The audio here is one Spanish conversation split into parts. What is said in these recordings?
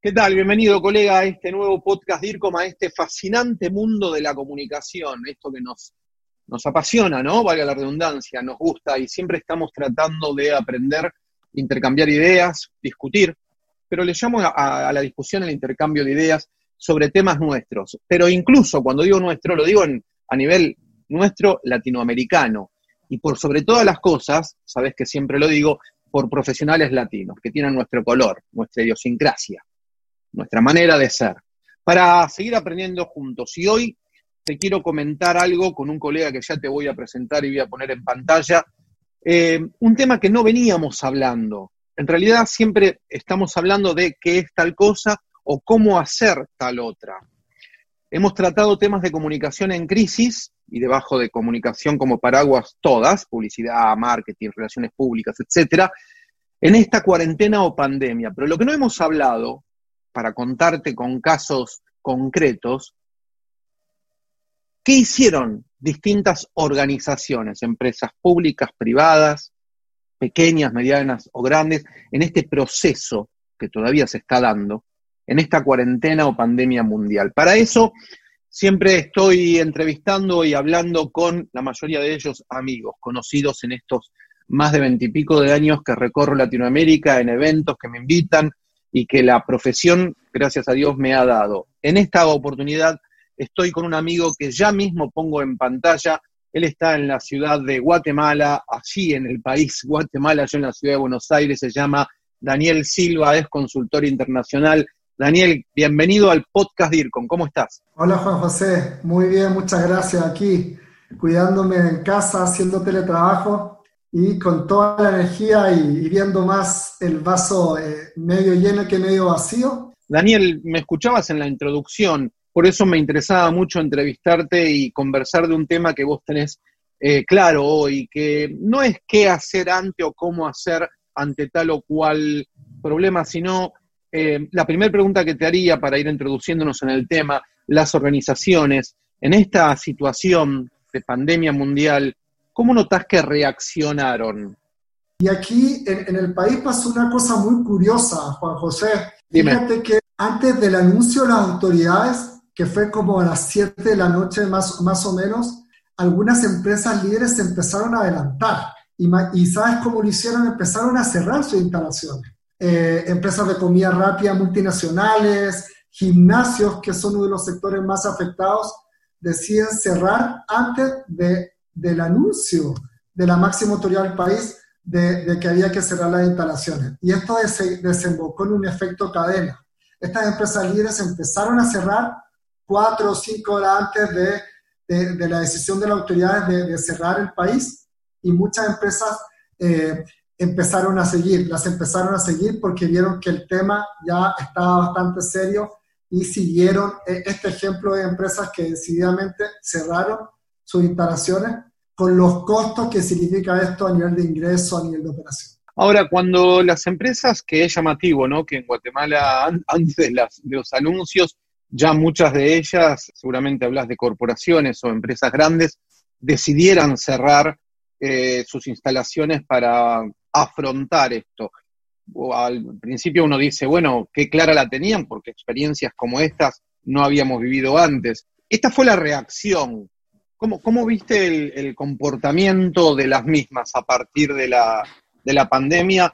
¿Qué tal? Bienvenido, colega, a este nuevo podcast DIRCOM, a este fascinante mundo de la comunicación, esto que nos, nos apasiona, ¿no? Valga la redundancia, nos gusta y siempre estamos tratando de aprender, intercambiar ideas, discutir, pero le llamo a, la discusión el intercambio de ideas sobre temas nuestros. Pero incluso cuando digo nuestro, lo digo en, a nivel nuestro latinoamericano. Y por sobre todas las cosas, sabes que siempre lo digo, por profesionales latinos, que tienen nuestro color, nuestra idiosincrasia nuestra manera de ser, para seguir aprendiendo juntos. Y hoy te quiero comentar algo con un colega que ya te voy a presentar y voy a poner en pantalla, eh, un tema que no veníamos hablando. En realidad siempre estamos hablando de qué es tal cosa o cómo hacer tal otra. Hemos tratado temas de comunicación en crisis y debajo de comunicación como paraguas todas, publicidad, marketing, relaciones públicas, etcétera, en esta cuarentena o pandemia. Pero lo que no hemos hablado para contarte con casos concretos, ¿qué hicieron distintas organizaciones, empresas públicas, privadas, pequeñas, medianas o grandes, en este proceso que todavía se está dando, en esta cuarentena o pandemia mundial? Para eso siempre estoy entrevistando y hablando con la mayoría de ellos amigos, conocidos en estos más de veintipico de años que recorro Latinoamérica en eventos que me invitan, y que la profesión, gracias a Dios, me ha dado. En esta oportunidad estoy con un amigo que ya mismo pongo en pantalla. Él está en la ciudad de Guatemala, allí en el país Guatemala, yo en la ciudad de Buenos Aires, se llama Daniel Silva, es consultor internacional. Daniel, bienvenido al podcast DIRCON, ¿cómo estás? Hola Juan José, muy bien, muchas gracias aquí, cuidándome en casa, haciendo teletrabajo y con toda la energía y, viendo más el vaso eh, medio lleno que medio vacío. Daniel, me escuchabas en la introducción, por eso me interesaba mucho entrevistarte y conversar de un tema que vos tenés eh, claro hoy, que no es qué hacer ante o cómo hacer ante tal o cual problema, sino eh, la primera pregunta que te haría para ir introduciéndonos en el tema, las organizaciones, en esta situación de pandemia mundial, ¿Cómo notas que reaccionaron? Y aquí en, el país pasó una cosa muy curiosa, Juan José. Fíjate que antes del anuncio de las autoridades, que fue como a las 7 de la noche más, más o menos, algunas empresas líderes se empezaron a adelantar. Y, y ¿sabes cómo lo hicieron? Empezaron a cerrar sus instalaciones. Eh, empresas de comida rápida multinacionales, gimnasios, que son uno de los sectores más afectados, deciden cerrar antes de del anuncio de la máxima autoridad del país de, que había que cerrar las instalaciones. Y esto desembocó en un efecto cadena. Estas empresas líderes empezaron a cerrar cuatro o cinco horas antes de, de, la decisión de las autoridades de, cerrar el país y muchas empresas eh, empezaron a seguir, las empezaron a seguir porque vieron que el tema ya estaba bastante serio y siguieron eh, este ejemplo de empresas que decididamente cerraron sus instalaciones con los costos que significa esto a nivel de ingreso, a nivel de operación. Ahora, cuando las empresas, que es llamativo, ¿no? Que en Guatemala, antes de, los anuncios, ya muchas de ellas, seguramente hablas de corporaciones o empresas grandes, decidieran cerrar eh, sus instalaciones para afrontar esto. Al principio uno dice, bueno, qué clara la tenían, porque experiencias como estas no habíamos vivido antes. Esta fue la reacción ¿Cómo, viste el, comportamiento de las mismas a partir de la, de la pandemia?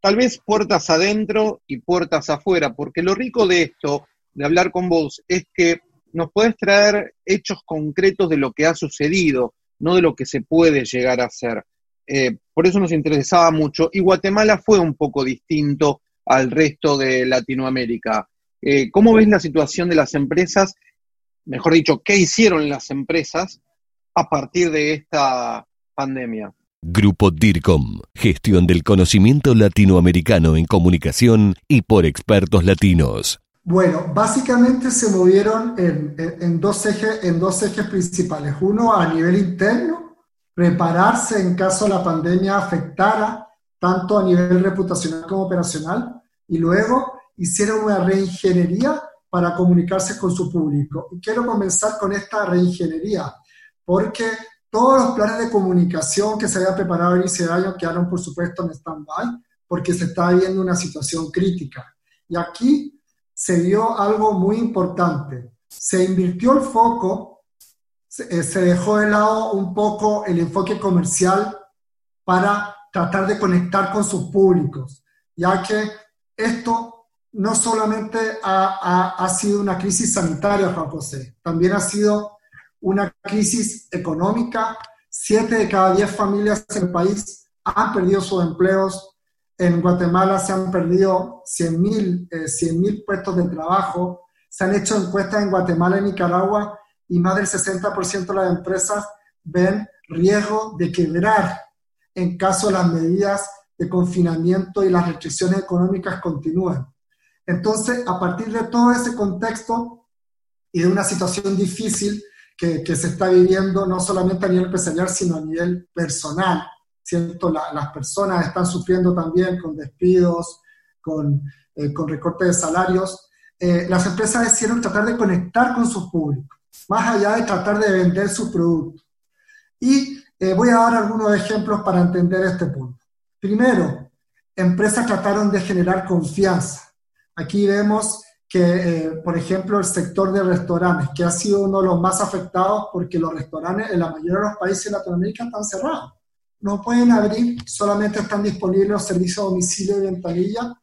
Tal vez puertas adentro y puertas afuera, porque lo rico de esto, de hablar con vos, es que nos podés traer hechos concretos de lo que ha sucedido, no de lo que se puede llegar a hacer. Eh, por eso nos interesaba mucho. Y Guatemala fue un poco distinto al resto de Latinoamérica. Eh, ¿Cómo ves la situación de las empresas mejor dicho, qué hicieron las empresas a partir de esta pandemia. Grupo DIRCOM, gestión del conocimiento latinoamericano en comunicación y por expertos latinos. Bueno, básicamente se movieron en, dos ejes, en dos ejes principales. Uno a nivel interno, prepararse en caso la pandemia afectara tanto a nivel reputacional como operacional, y luego hicieron una reingeniería para comunicarse con su público. Y quiero comenzar con esta reingeniería, porque todos los planes de comunicación que se había preparado en ese año quedaron, por supuesto, en stand-by, porque se está viendo una situación crítica. Y aquí se dio algo muy importante. Se invirtió el foco, eh, se, dejó de lado un poco el enfoque comercial para tratar de conectar con sus públicos, ya que esto no solamente ha, sido una crisis sanitaria, Juan José, también ha sido una crisis económica. Siete de cada diez familias en el país han perdido sus empleos, en Guatemala se han perdido 100.000 eh, puestos de trabajo. Se han hecho encuestas en Guatemala y Nicaragua y más del 60% de las empresas ven riesgo de quebrar en caso las medidas de confinamiento y las restricciones económicas continúen. Entonces, a partir de todo ese contexto y de una situación difícil que, se está viviendo no solamente a nivel empresarial, sino a nivel personal, ¿cierto? las personas están sufriendo también con despidos, con, eh, con recorte de salarios. Eh, las empresas decidieron tratar de conectar con sus públicos, más allá de tratar de vender su producto. Y eh, voy a dar algunos ejemplos para entender este punto. Primero, empresas trataron de generar confianza. Aquí vemos que, por ejemplo, el sector de restaurantes, que ha sido uno de los más afectados porque los restaurantes en la mayoría de los países de Latinoamérica están cerrados no pueden abrir, solamente están disponibles los servicios a domicilio y ventanilla.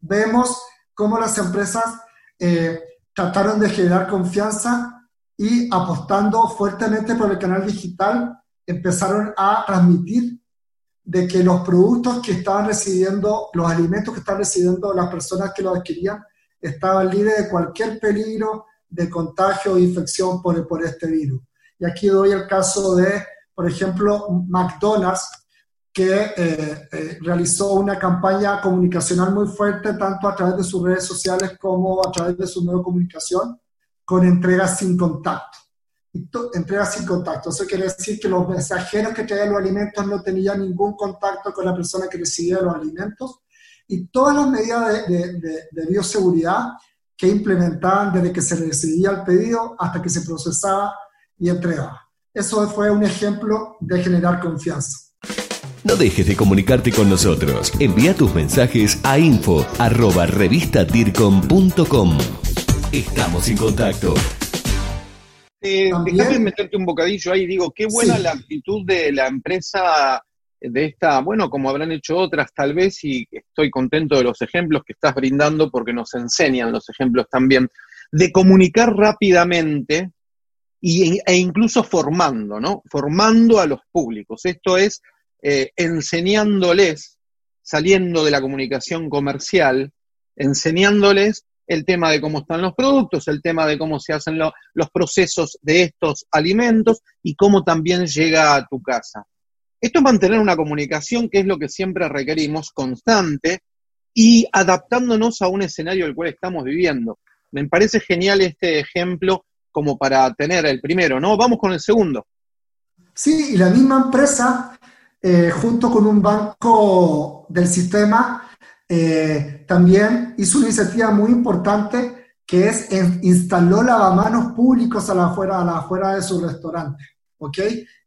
Vemos cómo las empresas eh, trataron de generar confianza y apostando fuertemente por el canal digital, empezaron a transmitir de que los productos que estaban recibiendo, los alimentos que estaban recibiendo las personas que los adquirían, estaban libres de cualquier peligro de contagio o infección por, por este virus. Y aquí doy el caso de por ejemplo, McDonald's, que eh, eh, realizó una campaña comunicacional muy fuerte, tanto a través de sus redes sociales como a través de su nueva comunicación, con entregas sin contacto. Entregas sin contacto. Eso quiere decir que los mensajeros que traían los alimentos no tenían ningún contacto con la persona que recibía los alimentos y todas las medidas de, de, de bioseguridad que implementaban desde que se recibía el pedido hasta que se procesaba y entregaba. Eso fue un ejemplo de generar confianza. No dejes de comunicarte con nosotros. Envía tus mensajes a info arroba Estamos en contacto. Eh, déjame meterte un bocadillo ahí. Digo, qué buena la actitud de la empresa de esta, bueno, como habrán hecho otras tal vez, y estoy contento de los ejemplos que estás brindando porque nos enseñan los ejemplos también, de comunicar rápidamente e incluso formando, ¿no? Formando a los públicos. Esto es eh, enseñándoles, saliendo de la comunicación comercial, enseñándoles el tema de cómo están los productos, el tema de cómo se hacen los procesos de estos alimentos y cómo también llega a tu casa. Esto es mantener una comunicación que es lo que siempre requerimos, constante y adaptándonos a un escenario del cual estamos viviendo. Me parece genial este ejemplo como para tener el primero, ¿no? Vamos con el segundo. Sí, y la misma empresa, eh, junto con un banco del sistema, eh, también hizo una iniciativa muy importante que es instaló lavamanos públicos a la afuera, a la afuera de su restaurante, ¿ok?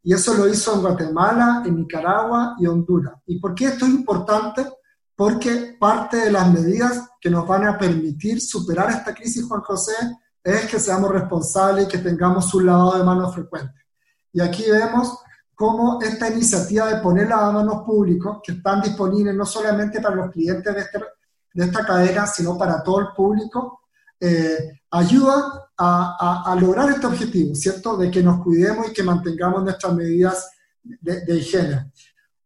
Y eso lo hizo en Guatemala, en Nicaragua y Honduras. ¿Y por qué esto es importante? Porque parte de las medidas que nos van a permitir superar esta crisis, Juan José, es que seamos responsables y que tengamos un lavado de manos frecuente. Y aquí vemos cómo esta iniciativa de poner lavamanos públicos, que están disponibles no solamente para los clientes de, este, de esta cadena, sino para todo el público, eh, ayuda a, a, lograr este objetivo, ¿cierto? De que nos cuidemos y que mantengamos nuestras medidas de, de higiene.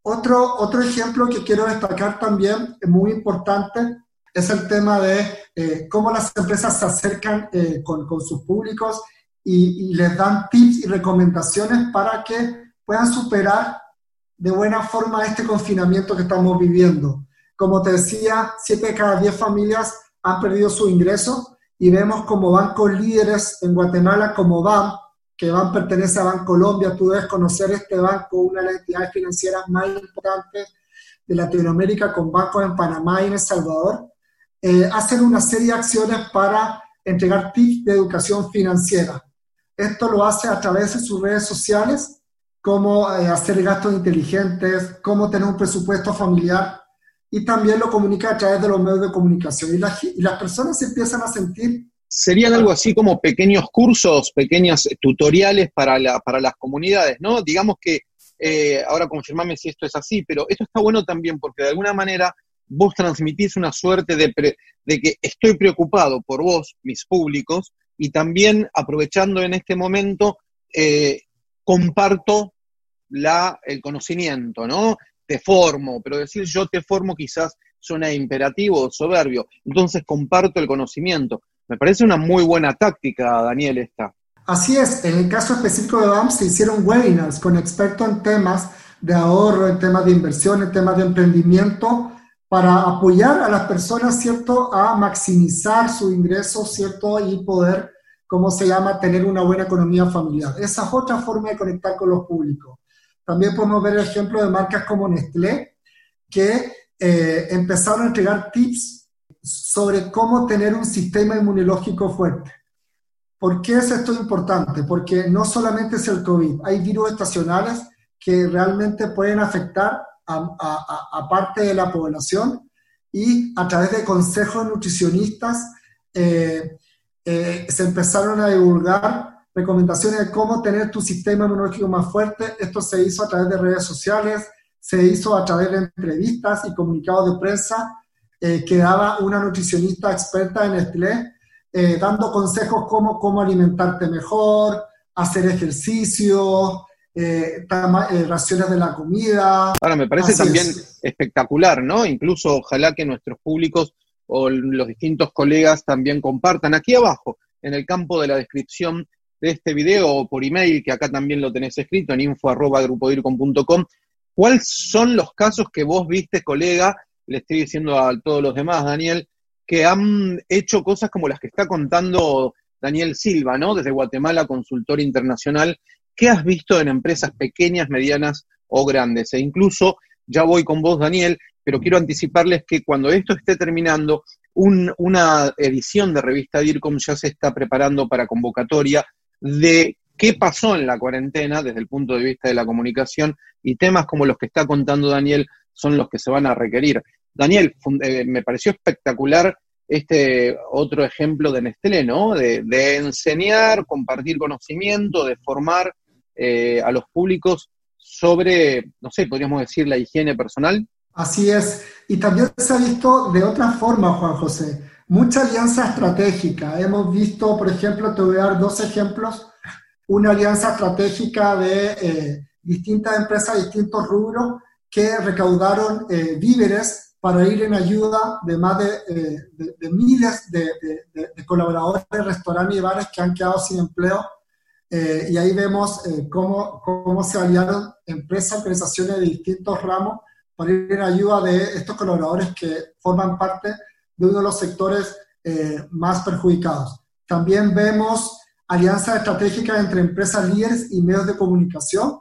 Otro, otro ejemplo que quiero destacar también, muy importante, es el tema de eh, cómo las empresas se acercan eh, con, con, sus públicos y, les dan tips y recomendaciones para que puedan superar de buena forma este confinamiento que estamos viviendo. Como te decía, siete de cada diez familias han perdido su ingreso y vemos como bancos líderes en Guatemala como BAM, que BAM pertenece a Bancolombia, tú debes conocer este banco, una de las entidades financieras más importantes de Latinoamérica con bancos en Panamá y en El Salvador, eh, hacen una serie de acciones para entregar tips de educación financiera. Esto lo hace a través de sus redes sociales, cómo eh, hacer gastos inteligentes, cómo tener un presupuesto familiar y también lo comunica a través de los medios de comunicación. Y, y las personas empiezan a sentir... Serían algo así como pequeños cursos, pequeños tutoriales para, la, para las comunidades, ¿no? Digamos que, eh, ahora confirmame si esto es así, pero esto está bueno también porque de alguna manera vos transmitís una suerte de, de que estoy preocupado por vos, mis públicos, y también aprovechando en este momento, eh, comparto la, el conocimiento, ¿no? te formo, pero decir yo te formo quizás suena imperativo o soberbio. Entonces comparto el conocimiento. Me parece una muy buena táctica, Daniel, esta. Así es, en el caso específico de BAM se hicieron webinars con expertos en temas de ahorro, en temas de inversión, en temas de emprendimiento, para apoyar a las personas, ¿cierto?, a maximizar su ingreso, ¿cierto?, y poder, ¿cómo se llama?, tener una buena economía familiar. Esa es otra forma de conectar con los públicos. También podemos ver el ejemplo de marcas como Nestlé, que eh, empezaron a entregar tips sobre cómo tener un sistema inmunológico fuerte. ¿Por qué es esto importante? Porque no solamente es el COVID, hay virus estacionales que realmente pueden afectar a, parte de la población y a través de consejos nutricionistas eh, eh, se empezaron a divulgar recomendaciones de cómo tener tu sistema inmunológico más fuerte. Esto se hizo a través de redes sociales, se hizo a través de entrevistas y comunicados de prensa eh, que daba una nutricionista experta en Nestlé, eh, dando consejos como cómo alimentarte mejor, hacer ejercicio, eh, eh, raciones de la comida. Ahora, me parece también espectacular, ¿no? Incluso ojalá que nuestros públicos o los distintos colegas también compartan aquí abajo, en el campo de la descripción de este video o por email, que acá también lo tenés escrito en info.grupodircom.com, ¿cuáles son los casos que vos viste, colega? Le estoy diciendo a todos los demás, Daniel, que han hecho cosas como las que está contando Daniel Silva, ¿no? Desde Guatemala, consultor internacional. ¿Qué has visto en empresas pequeñas, medianas o grandes? E incluso, ya voy con vos, Daniel, pero quiero anticiparles que cuando esto esté terminando, una edición de revista DIRCOM ya se está preparando para convocatoria de qué pasó en la cuarentena desde el punto de vista de la comunicación y temas como los que está contando Daniel son los que se van a requerir. Daniel, eh, me pareció espectacular este otro ejemplo de Nestlé, ¿no? De, enseñar, compartir conocimiento, de formar eh, a los públicos sobre, no sé, podríamos decir, la higiene personal. Así es. Y también se ha visto de otra forma, Juan José mucha alianza estratégica. Hemos visto, por ejemplo, te voy a dar dos ejemplos, una alianza estratégica de eh, distintas empresas, distintos rubros, que recaudaron eh, víveres para ir en ayuda de más de, eh, miles de, colaboradores de restaurantes y bares que han quedado sin empleo. y ahí vemos cómo, cómo se aliaron empresas, organizaciones de distintos ramos para ir en ayuda de estos colaboradores que forman parte de uno de los sectores eh, más perjudicados. También vemos alianzas estratégicas entre empresas líderes y medios de comunicación.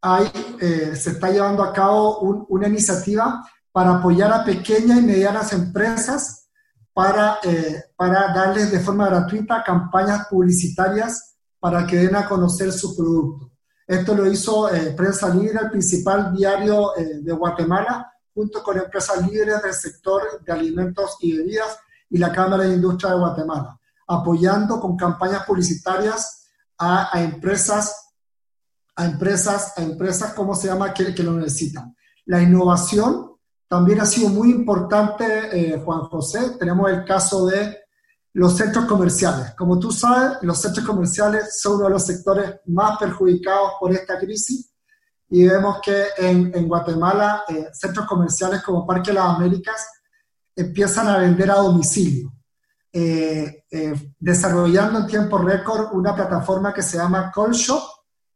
Hay, eh, se está llevando a cabo una iniciativa para apoyar a pequeñas y medianas empresas para, eh, para darles de forma gratuita campañas publicitarias para que den a conocer su producto. Esto lo hizo Prensa Libre, el principal diario de Guatemala, junto con empresas líderes del sector de alimentos y bebidas y la Cámara de Industria de Guatemala, apoyando con campañas publicitarias a, empresas, a empresas, a empresas, ¿cómo se llama?, que, que lo necesitan. La innovación también ha sido muy importante, eh, Juan José. Tenemos el caso de los centros comerciales. Como tú sabes, los centros comerciales son uno de los sectores más perjudicados por esta crisis y vemos que en, en Guatemala eh, centros comerciales como Parque Las Américas empiezan a vender a domicilio, eh, eh, desarrollando en tiempo récord una plataforma que se llama Call Shop,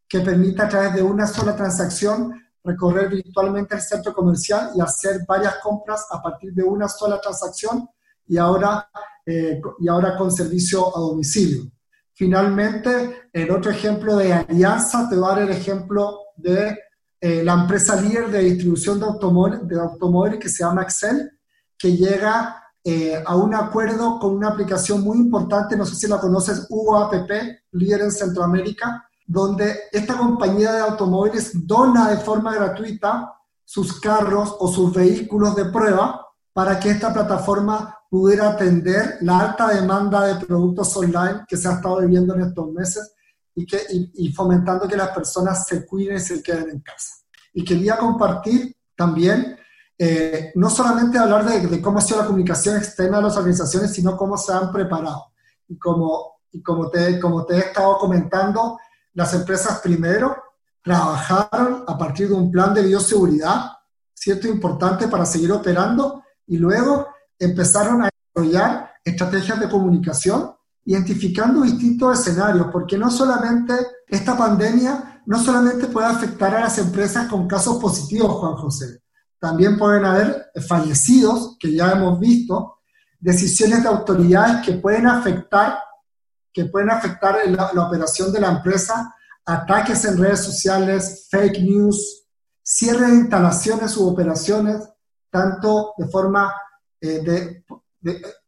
que permite a través de una sola transacción recorrer virtualmente el centro comercial y hacer varias compras a partir de una sola transacción y ahora, eh, y ahora con servicio a domicilio. Finalmente, el otro ejemplo de alianza, te voy a dar el ejemplo de eh, la empresa líder de distribución de automóviles, que se llama Excel, que llega eh, a un acuerdo con una aplicación muy importante, no sé si la conoces, UAPP, líder en Centroamérica, donde esta compañía de automóviles dona de forma gratuita sus carros o sus vehículos de prueba para que esta plataforma pudiera atender la alta demanda de productos online que se ha estado viviendo en estos meses y, que, y, fomentando que las personas se cuiden y se queden en casa. Y quería compartir también, eh, no solamente hablar de, de, cómo ha sido la comunicación externa de las organizaciones, sino cómo se han preparado. Y como, y como, te, como te he estado comentando, las empresas primero trabajaron a partir de un plan de bioseguridad, cierto, importante para seguir operando, y luego empezaron a desarrollar estrategias de comunicación, identificando distintos escenarios, porque no solamente esta pandemia no solamente puede afectar a las empresas con casos positivos, Juan José, también pueden haber fallecidos, que ya hemos visto, decisiones de autoridades que pueden afectar, que pueden afectar la, la operación de la empresa, ataques en redes sociales, fake news, cierre de instalaciones u operaciones, tanto de forma eh, de,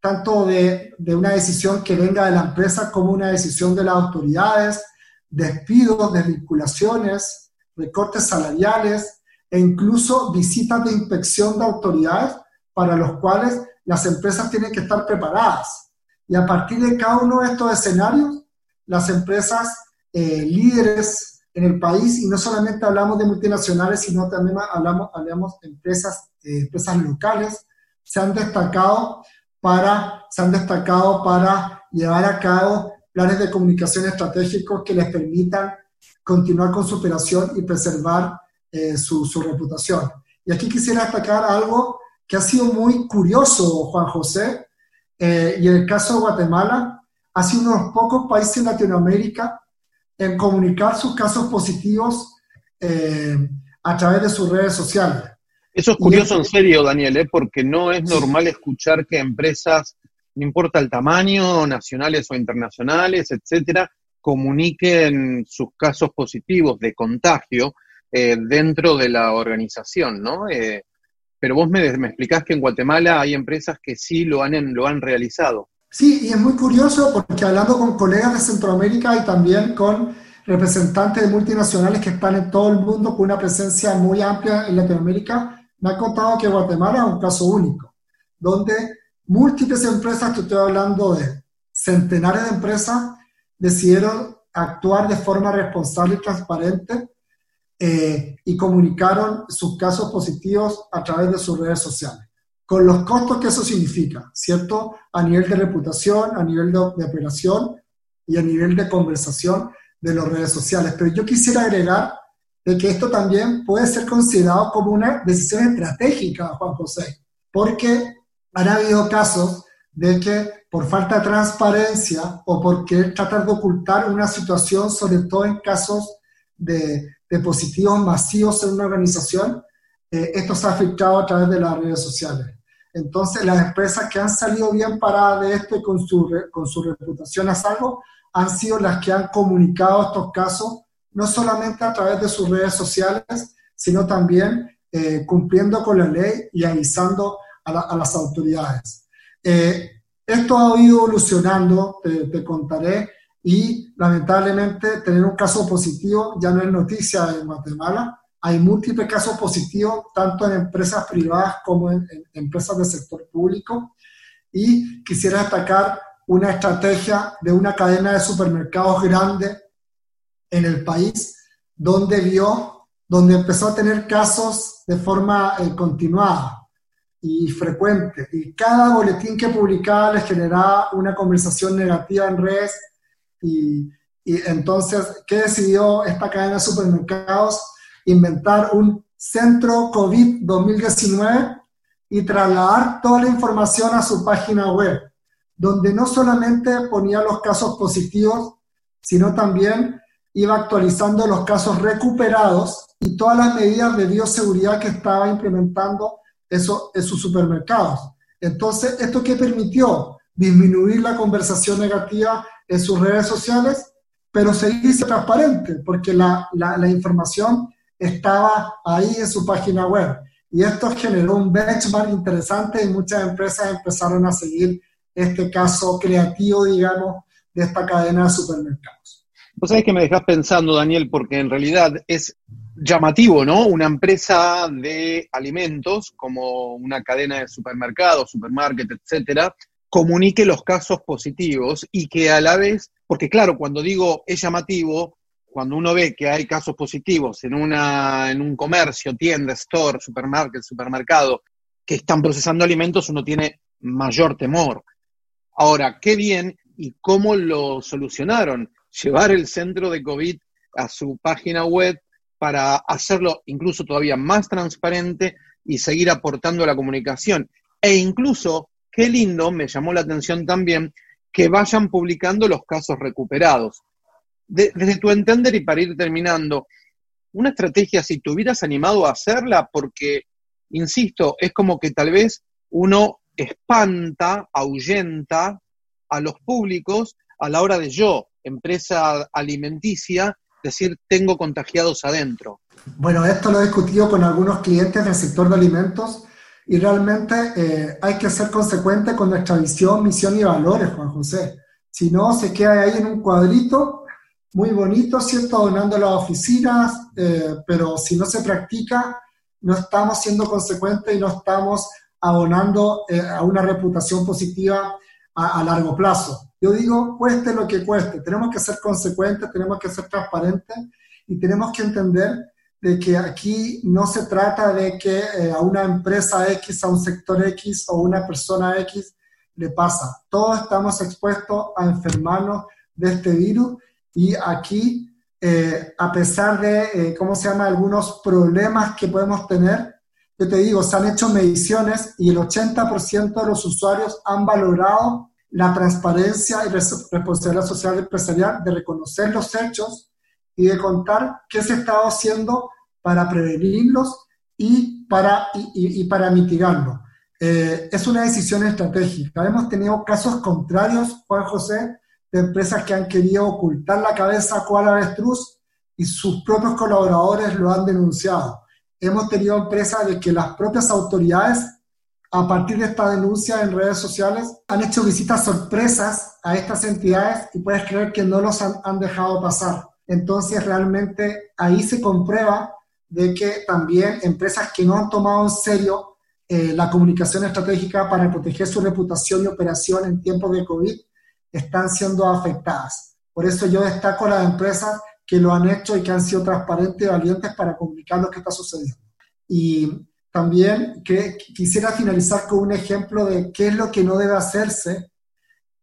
tanto de, de, una decisión que venga de la empresa como una decisión de las autoridades, despidos, desvinculaciones, recortes salariales e incluso visitas de inspección de autoridades para los cuales las empresas tienen que estar preparadas. Y a partir de cada uno de estos escenarios, las empresas eh, líderes en el país, y no solamente hablamos de multinacionales, sino también hablamos, hablamos de empresas, eh, empresas locales, se han destacado para, se han destacado para llevar a cabo planes de comunicación estratégicos que les permitan continuar con su operación y preservar eh, su, reputación. Y aquí quisiera destacar algo que ha sido muy curioso, Juan José, eh, y en el caso de Guatemala, ha sido uno de los pocos países en Latinoamérica en comunicar sus casos positivos eh, a través de sus redes sociales. Eso es curioso en serio, Daniel, ¿eh? porque no es normal escuchar que empresas, no importa el tamaño, nacionales o internacionales, etcétera, comuniquen sus casos positivos de contagio eh, dentro de la organización, ¿no? Eh, pero vos me, me, explicás que en Guatemala hay empresas que sí lo han, lo han realizado. Sí, y es muy curioso porque hablando con colegas de Centroamérica y también con representantes de multinacionales que están en todo el mundo con una presencia muy amplia en Latinoamérica, me ha contado que Guatemala es un caso único, donde múltiples empresas, que estoy hablando de centenares de empresas, decidieron actuar de forma responsable y transparente eh, y comunicaron sus casos positivos a través de sus redes sociales, con los costos que eso significa, ¿cierto? A nivel de reputación, a nivel de, de operación y a nivel de conversación de las redes sociales. Pero yo quisiera agregar de que esto también puede ser considerado como una decisión estratégica, Juan José, porque han habido casos de que por falta de transparencia o por tratar de ocultar una situación, sobre todo en casos de, de positivos masivos en una organización, eh, esto se ha filtrado a través de las redes sociales. Entonces, las empresas que han salido bien paradas de esto y con su, con su reputación a salvo han sido las que han comunicado estos casos no solamente a través de sus redes sociales, sino también eh, cumpliendo con la ley y avisando a, las autoridades. Eh, esto ha ido evolucionando, te, contaré, y lamentablemente tener un caso positivo ya no es noticia en Guatemala. Hay múltiples casos positivos, tanto en empresas privadas como en, en empresas del sector público. Y quisiera destacar una estrategia de una cadena de supermercados grande en el país donde vio, donde empezó a tener casos de forma eh, continuada y frecuente. Y cada boletín que publicaba le generaba una conversación negativa en redes. Y, y entonces, ¿qué decidió esta cadena de supermercados? Inventar un centro COVID 2019 y trasladar toda la información a su página web, donde no solamente ponía los casos positivos, sino también iba actualizando los casos recuperados y todas las medidas de bioseguridad que estaba implementando eso, en sus supermercados. Entonces, ¿esto qué permitió? Disminuir la conversación negativa en sus redes sociales, pero seguirse transparente, porque la, la información estaba ahí en su página web. Y esto generó un benchmark interesante y muchas empresas empezaron a seguir este caso creativo, digamos, de esta cadena de supermercados. Vos sabés que me dejás pensando, Daniel, porque en realidad es llamativo, ¿no? Una empresa de alimentos, como una cadena de supermercados, supermarket, etcétera, comunique los casos positivos y que a la vez, porque claro, cuando digo es llamativo, cuando uno ve que hay casos positivos en, una, en un comercio, tienda, store, supermarket, supermercado, que están procesando alimentos, uno tiene mayor temor. Ahora, qué bien y cómo lo solucionaron. Llevar el centro de COVID a su página web para hacerlo incluso todavía más transparente y seguir aportando la comunicación. E incluso, qué lindo, me llamó la atención también, que vayan publicando los casos recuperados. desde tu entender y para ir terminando, una estrategia, si te hubieras animado a hacerla, porque, insisto, es como que tal vez uno espanta, ahuyenta a los públicos a la hora de yo, empresa alimenticia, decir tengo contagiados adentro. Bueno, esto lo he discutido con algunos clientes del sector de alimentos y realmente eh, hay que ser consecuente con nuestra visión, misión y valores, Juan José. Si no, se queda ahí en un cuadrito muy bonito, ¿cierto? Donando las oficinas, eh, pero si no se practica, no estamos siendo consecuentes y no estamos abonando eh, a una reputación positiva a, largo plazo. Yo digo, cueste lo que cueste, tenemos que ser consecuentes, tenemos que ser transparentes y tenemos que entender de que aquí no se trata de que eh, a una empresa X, a un sector X o una persona X le pasa. Todos estamos expuestos a enfermarnos de este virus y aquí, eh, a pesar de, ¿cómo se llama?, algunos problemas que podemos tener, yo te digo, se han hecho mediciones y el 80% de los usuarios han valorado la transparencia y responsabilidad social empresarial de reconocer los hechos y de contar qué se está haciendo para prevenirlos y para, y, para mitigarlos. Eh, es una decisión estratégica. Hemos tenido casos contrarios, Juan José, de empresas que han querido ocultar la cabeza cual avestruz y sus propios colaboradores lo han denunciado hemos tenido empresas de que las propias autoridades, a partir de esta denuncia en redes sociales, han hecho visitas sorpresas a estas entidades y puedes creer que no los han, dejado pasar. Entonces, realmente ahí se comprueba de que también empresas que no han tomado en serio eh, la comunicación estratégica para proteger su reputación y operación en tiempos de COVID están siendo afectadas. Por eso yo destaco las empresas que lo han hecho y que han sido transparentes y valientes para comunicar lo que está sucediendo. Y también que, quisiera finalizar con un ejemplo de qué es lo que no debe hacerse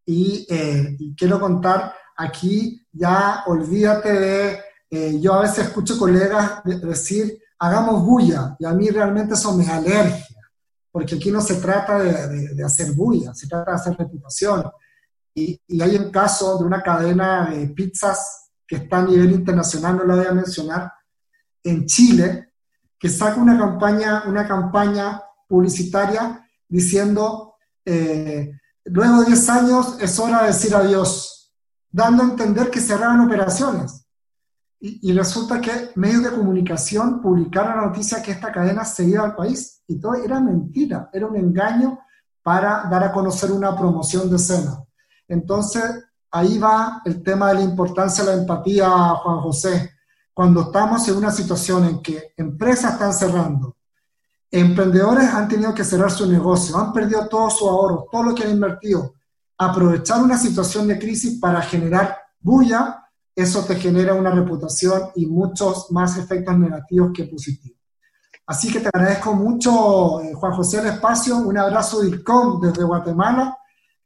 y, eh, quiero contar aquí, ya olvídate de, eh, yo a veces escucho colegas decir, hagamos bulla, y a mí realmente eso me alergia, porque aquí no se trata de, hacer bulla, se trata de hacer reputación. Y, y hay un caso de una cadena de pizzas que está a nivel internacional, no lo voy a mencionar, en Chile, que saca una campaña, una campaña publicitaria diciendo, eh, luego de 10 años es hora de decir adiós, dando a entender que cerraban operaciones. Y, y, resulta que medios de comunicación publicaron la noticia que esta cadena se iba al país y todo era mentira, era un engaño para dar a conocer una promoción de cena. Entonces, ahí va el tema de la importancia de la empatía, Juan José. Cuando estamos en una situación en que empresas están cerrando, emprendedores han tenido que cerrar su negocio, han perdido todo su ahorro, todo lo que han invertido, aprovechar una situación de crisis para generar bulla, eso te genera una reputación y muchos más efectos negativos que positivos. Así que te agradezco mucho, eh, Juan José, el espacio. Un abrazo de ICOM desde Guatemala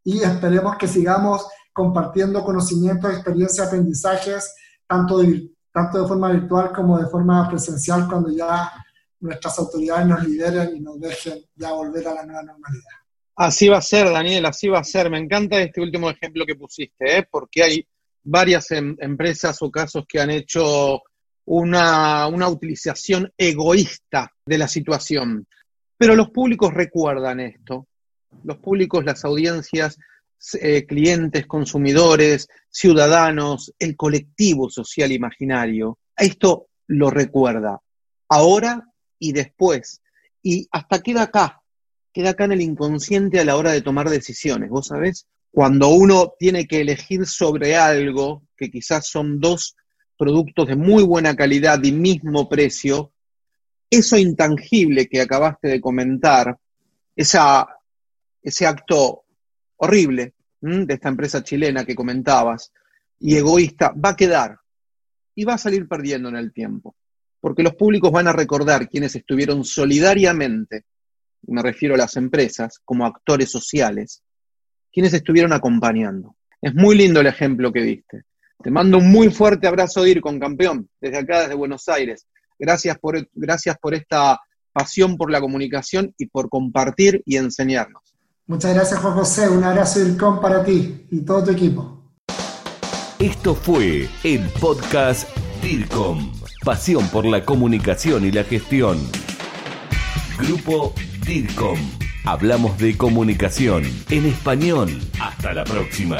y esperemos que sigamos compartiendo conocimientos, experiencias, aprendizajes, tanto de, tanto de forma virtual como de forma presencial, cuando ya nuestras autoridades nos lideren y nos dejen ya volver a la nueva normalidad. Así va a ser, Daniel, así va a ser. Me encanta este último ejemplo que pusiste, ¿eh? porque hay varias em, empresas o casos que han hecho una, una utilización egoísta de la situación. Pero los públicos recuerdan esto Los públicos, las audiencias, eh, clientes, consumidores, ciudadanos, el colectivo social imaginario. Esto lo recuerda ahora y después. Y hasta queda acá, queda acá en el inconsciente a la hora de tomar decisiones. Vos sabés, cuando uno tiene que elegir sobre algo, que quizás son dos productos de muy buena calidad y mismo precio, eso intangible que acabaste de comentar, ese acto horrible de esta empresa chilena que comentabas, y egoísta, va a quedar y va a salir perdiendo en el tiempo. Porque los públicos van a recordar quienes estuvieron solidariamente, me refiero a las empresas, como actores sociales, quienes estuvieron acompañando. Es muy lindo el ejemplo que diste. Te mando un muy fuerte abrazo de ir con campeón, desde acá, desde Buenos Aires. Gracias por, gracias por esta pasión por la comunicación y por compartir y enseñarnos. Muchas gracias, Juan José. Un abrazo DIRCOM para ti y todo tu equipo. Esto fue el podcast DIRCOM. Pasión por la comunicación y la gestión. Grupo DIRCOM. Hablamos de comunicación en español. Hasta la próxima.